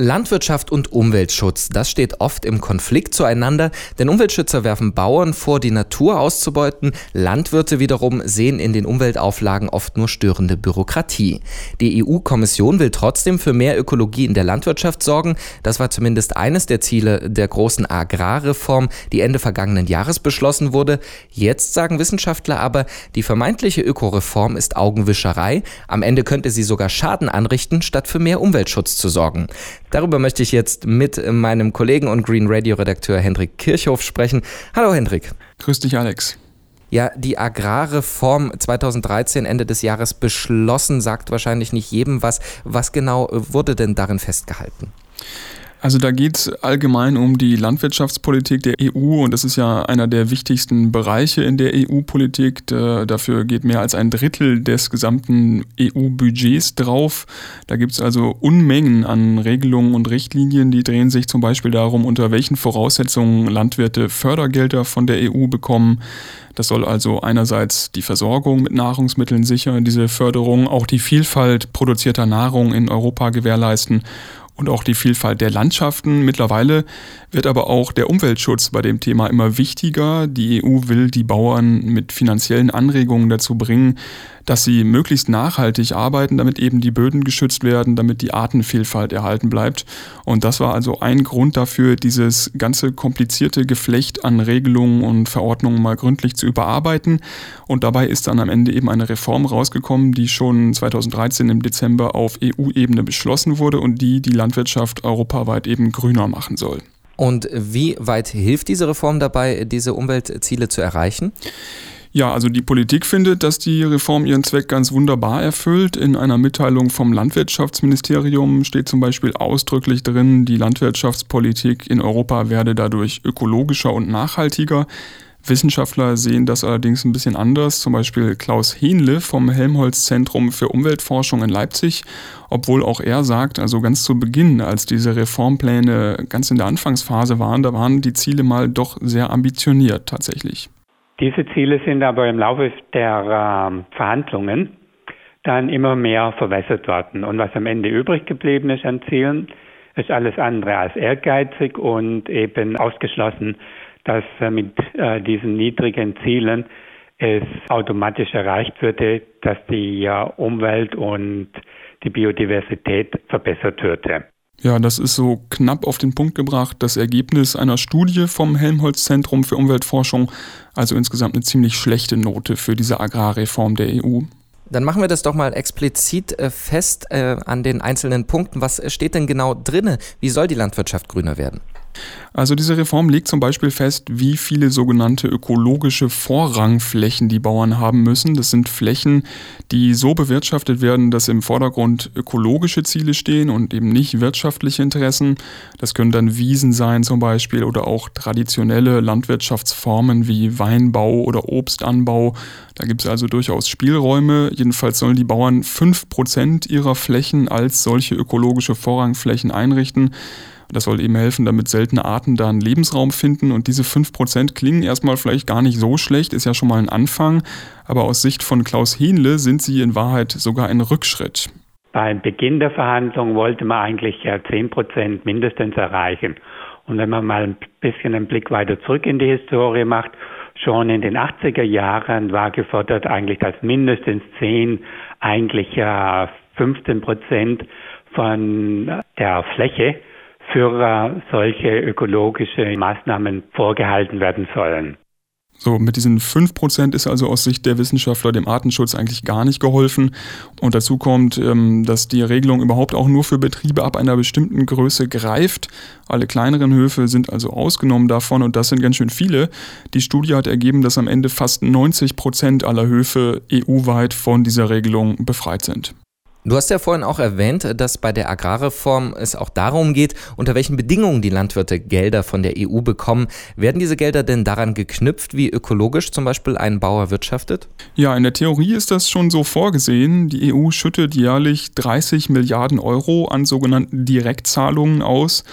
Landwirtschaft und Umweltschutz, das steht oft im Konflikt zueinander, denn Umweltschützer werfen Bauern vor, die Natur auszubeuten, Landwirte wiederum sehen in den Umweltauflagen oft nur störende Bürokratie. Die EU-Kommission will trotzdem für mehr Ökologie in der Landwirtschaft sorgen, das war zumindest eines der Ziele der großen Agrarreform, die Ende vergangenen Jahres beschlossen wurde. Jetzt sagen Wissenschaftler aber, die vermeintliche Ökoreform ist Augenwischerei, am Ende könnte sie sogar Schaden anrichten, statt für mehr Umweltschutz zu sorgen. Darüber möchte ich jetzt mit meinem Kollegen und Green Radio Redakteur Hendrik Kirchhoff sprechen. Hallo Hendrik. Grüß dich Alex. Ja, die Agrarreform 2013 Ende des Jahres beschlossen, sagt wahrscheinlich nicht jedem was. Was genau wurde denn darin festgehalten? Also da geht es allgemein um die Landwirtschaftspolitik der EU und das ist ja einer der wichtigsten Bereiche in der EU-Politik. Dafür geht mehr als ein Drittel des gesamten EU-Budgets drauf. Da gibt es also Unmengen an Regelungen und Richtlinien, die drehen sich zum Beispiel darum, unter welchen Voraussetzungen Landwirte Fördergelder von der EU bekommen. Das soll also einerseits die Versorgung mit Nahrungsmitteln sichern, diese Förderung, auch die Vielfalt produzierter Nahrung in Europa gewährleisten und auch die Vielfalt der Landschaften. Mittlerweile wird aber auch der Umweltschutz bei dem Thema immer wichtiger. Die EU will die Bauern mit finanziellen Anregungen dazu bringen, dass sie möglichst nachhaltig arbeiten, damit eben die Böden geschützt werden, damit die Artenvielfalt erhalten bleibt. Und das war also ein Grund dafür, dieses ganze komplizierte Geflecht an Regelungen und Verordnungen mal gründlich zu überarbeiten. Und dabei ist dann am Ende eben eine Reform rausgekommen, die schon 2013 im Dezember auf EU-Ebene beschlossen wurde und die die Landwirtschaft europaweit eben grüner machen soll. Und wie weit hilft diese Reform dabei, diese Umweltziele zu erreichen? Ja, also die Politik findet, dass die Reform ihren Zweck ganz wunderbar erfüllt. In einer Mitteilung vom Landwirtschaftsministerium steht zum Beispiel ausdrücklich drin, die Landwirtschaftspolitik in Europa werde dadurch ökologischer und nachhaltiger. Wissenschaftler sehen das allerdings ein bisschen anders, zum Beispiel Klaus Henle vom Helmholtz-Zentrum für Umweltforschung in Leipzig, obwohl auch er sagt, also ganz zu Beginn, als diese Reformpläne ganz in der Anfangsphase waren, da waren die Ziele mal doch sehr ambitioniert tatsächlich. Diese Ziele sind aber im Laufe der äh, Verhandlungen dann immer mehr verwässert worden. Und was am Ende übrig geblieben ist an Zielen, ist alles andere als ehrgeizig und eben ausgeschlossen, dass äh, mit äh, diesen niedrigen Zielen es automatisch erreicht würde, dass die äh, Umwelt und die Biodiversität verbessert würde. Ja, das ist so knapp auf den Punkt gebracht. Das Ergebnis einer Studie vom Helmholtz-Zentrum für Umweltforschung, also insgesamt eine ziemlich schlechte Note für diese Agrarreform der EU. Dann machen wir das doch mal explizit äh, fest äh, an den einzelnen Punkten. Was steht denn genau drinne? Wie soll die Landwirtschaft grüner werden? Also diese Reform legt zum Beispiel fest, wie viele sogenannte ökologische Vorrangflächen die Bauern haben müssen. Das sind Flächen, die so bewirtschaftet werden, dass im Vordergrund ökologische Ziele stehen und eben nicht wirtschaftliche Interessen. Das können dann Wiesen sein zum Beispiel oder auch traditionelle Landwirtschaftsformen wie Weinbau oder Obstanbau. Da gibt es also durchaus Spielräume. Jedenfalls sollen die Bauern 5% ihrer Flächen als solche ökologische Vorrangflächen einrichten. Das soll eben helfen, damit seltene Arten da einen Lebensraum finden. Und diese 5% klingen erstmal vielleicht gar nicht so schlecht, ist ja schon mal ein Anfang. Aber aus Sicht von Klaus Hienle sind sie in Wahrheit sogar ein Rückschritt. Beim Beginn der Verhandlungen wollte man eigentlich ja 10% mindestens erreichen. Und wenn man mal ein bisschen einen Blick weiter zurück in die Historie macht, schon in den 80er Jahren war gefordert eigentlich, dass mindestens 10, eigentlich ja 15 Prozent von der Fläche für solche ökologische Maßnahmen vorgehalten werden sollen. So, mit diesen 5% ist also aus Sicht der Wissenschaftler dem Artenschutz eigentlich gar nicht geholfen. Und dazu kommt, ähm, dass die Regelung überhaupt auch nur für Betriebe ab einer bestimmten Größe greift. Alle kleineren Höfe sind also ausgenommen davon und das sind ganz schön viele. Die Studie hat ergeben, dass am Ende fast 90% aller Höfe EU-weit von dieser Regelung befreit sind. Du hast ja vorhin auch erwähnt, dass bei der Agrarreform es auch darum geht, unter welchen Bedingungen die Landwirte Gelder von der EU bekommen. Werden diese Gelder denn daran geknüpft, wie ökologisch zum Beispiel ein Bauer wirtschaftet? Ja, in der Theorie ist das schon so vorgesehen. Die EU schüttet jährlich 30 Milliarden Euro an sogenannten Direktzahlungen aus.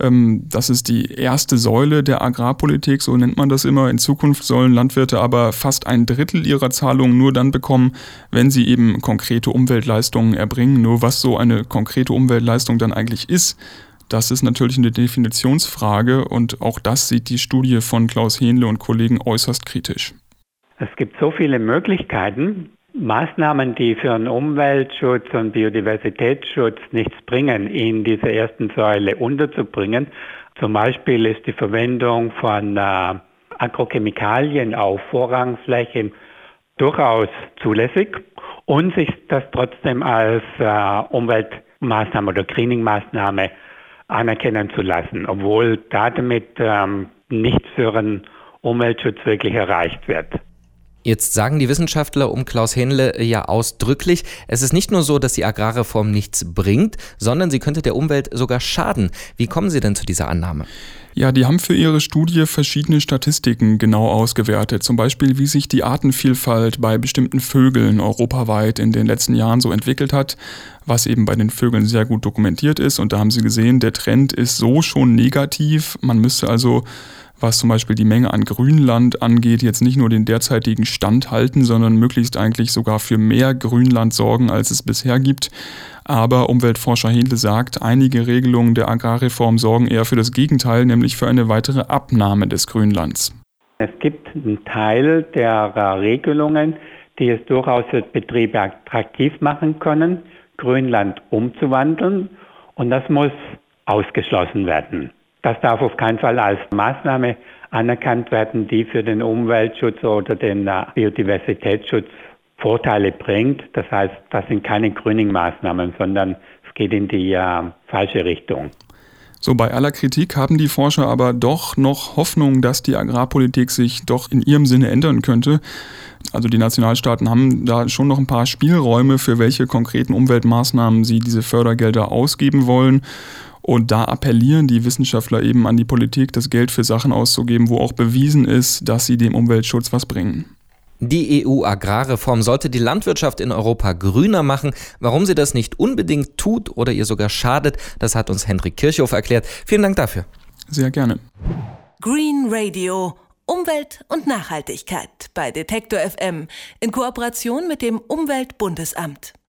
Ähm, das ist die erste Säule der Agrarpolitik, so nennt man das immer. In Zukunft sollen Landwirte aber fast ein Drittel ihrer Zahlungen nur dann bekommen, wenn sie eben konkrete Umweltleistungen erbringen. Nur was so eine konkrete Umweltleistung dann eigentlich ist, das ist natürlich eine Definitionsfrage und auch das sieht die Studie von Klaus Hähnle und Kollegen äußerst kritisch. Es gibt so viele Möglichkeiten, Maßnahmen, die für den Umweltschutz und Biodiversitätsschutz nichts bringen, in dieser ersten Säule unterzubringen. Zum Beispiel ist die Verwendung von äh, Agrochemikalien auf Vorrangflächen durchaus zulässig und sich das trotzdem als äh, Umweltmaßnahme oder Greening-Maßnahme anerkennen zu lassen, obwohl damit ähm, nichts für den Umweltschutz wirklich erreicht wird. Jetzt sagen die Wissenschaftler um Klaus Hähnle ja ausdrücklich, es ist nicht nur so, dass die Agrarreform nichts bringt, sondern sie könnte der Umwelt sogar schaden. Wie kommen Sie denn zu dieser Annahme? Ja, die haben für ihre Studie verschiedene Statistiken genau ausgewertet. Zum Beispiel, wie sich die Artenvielfalt bei bestimmten Vögeln europaweit in den letzten Jahren so entwickelt hat, was eben bei den Vögeln sehr gut dokumentiert ist. Und da haben sie gesehen, der Trend ist so schon negativ. Man müsste also was zum Beispiel die Menge an Grünland angeht, jetzt nicht nur den derzeitigen Stand halten, sondern möglichst eigentlich sogar für mehr Grünland sorgen, als es bisher gibt. Aber Umweltforscher Händle sagt, einige Regelungen der Agrarreform sorgen eher für das Gegenteil, nämlich für eine weitere Abnahme des Grünlands. Es gibt einen Teil der Regelungen, die es durchaus für Betriebe attraktiv machen können, Grünland umzuwandeln. Und das muss ausgeschlossen werden. Das darf auf keinen Fall als Maßnahme anerkannt werden, die für den Umweltschutz oder den äh, Biodiversitätsschutz Vorteile bringt. Das heißt, das sind keine Grüning-Maßnahmen, sondern es geht in die äh, falsche Richtung. So, bei aller Kritik haben die Forscher aber doch noch Hoffnung, dass die Agrarpolitik sich doch in ihrem Sinne ändern könnte. Also die Nationalstaaten haben da schon noch ein paar Spielräume, für welche konkreten Umweltmaßnahmen sie diese Fördergelder ausgeben wollen. Und da appellieren die Wissenschaftler eben an die Politik, das Geld für Sachen auszugeben, wo auch bewiesen ist, dass sie dem Umweltschutz was bringen. Die EU-Agrarreform sollte die Landwirtschaft in Europa grüner machen. Warum sie das nicht unbedingt tut oder ihr sogar schadet, das hat uns Hendrik Kirchhoff erklärt. Vielen Dank dafür. Sehr gerne. Green Radio. Umwelt und Nachhaltigkeit bei Detektor FM in Kooperation mit dem Umweltbundesamt.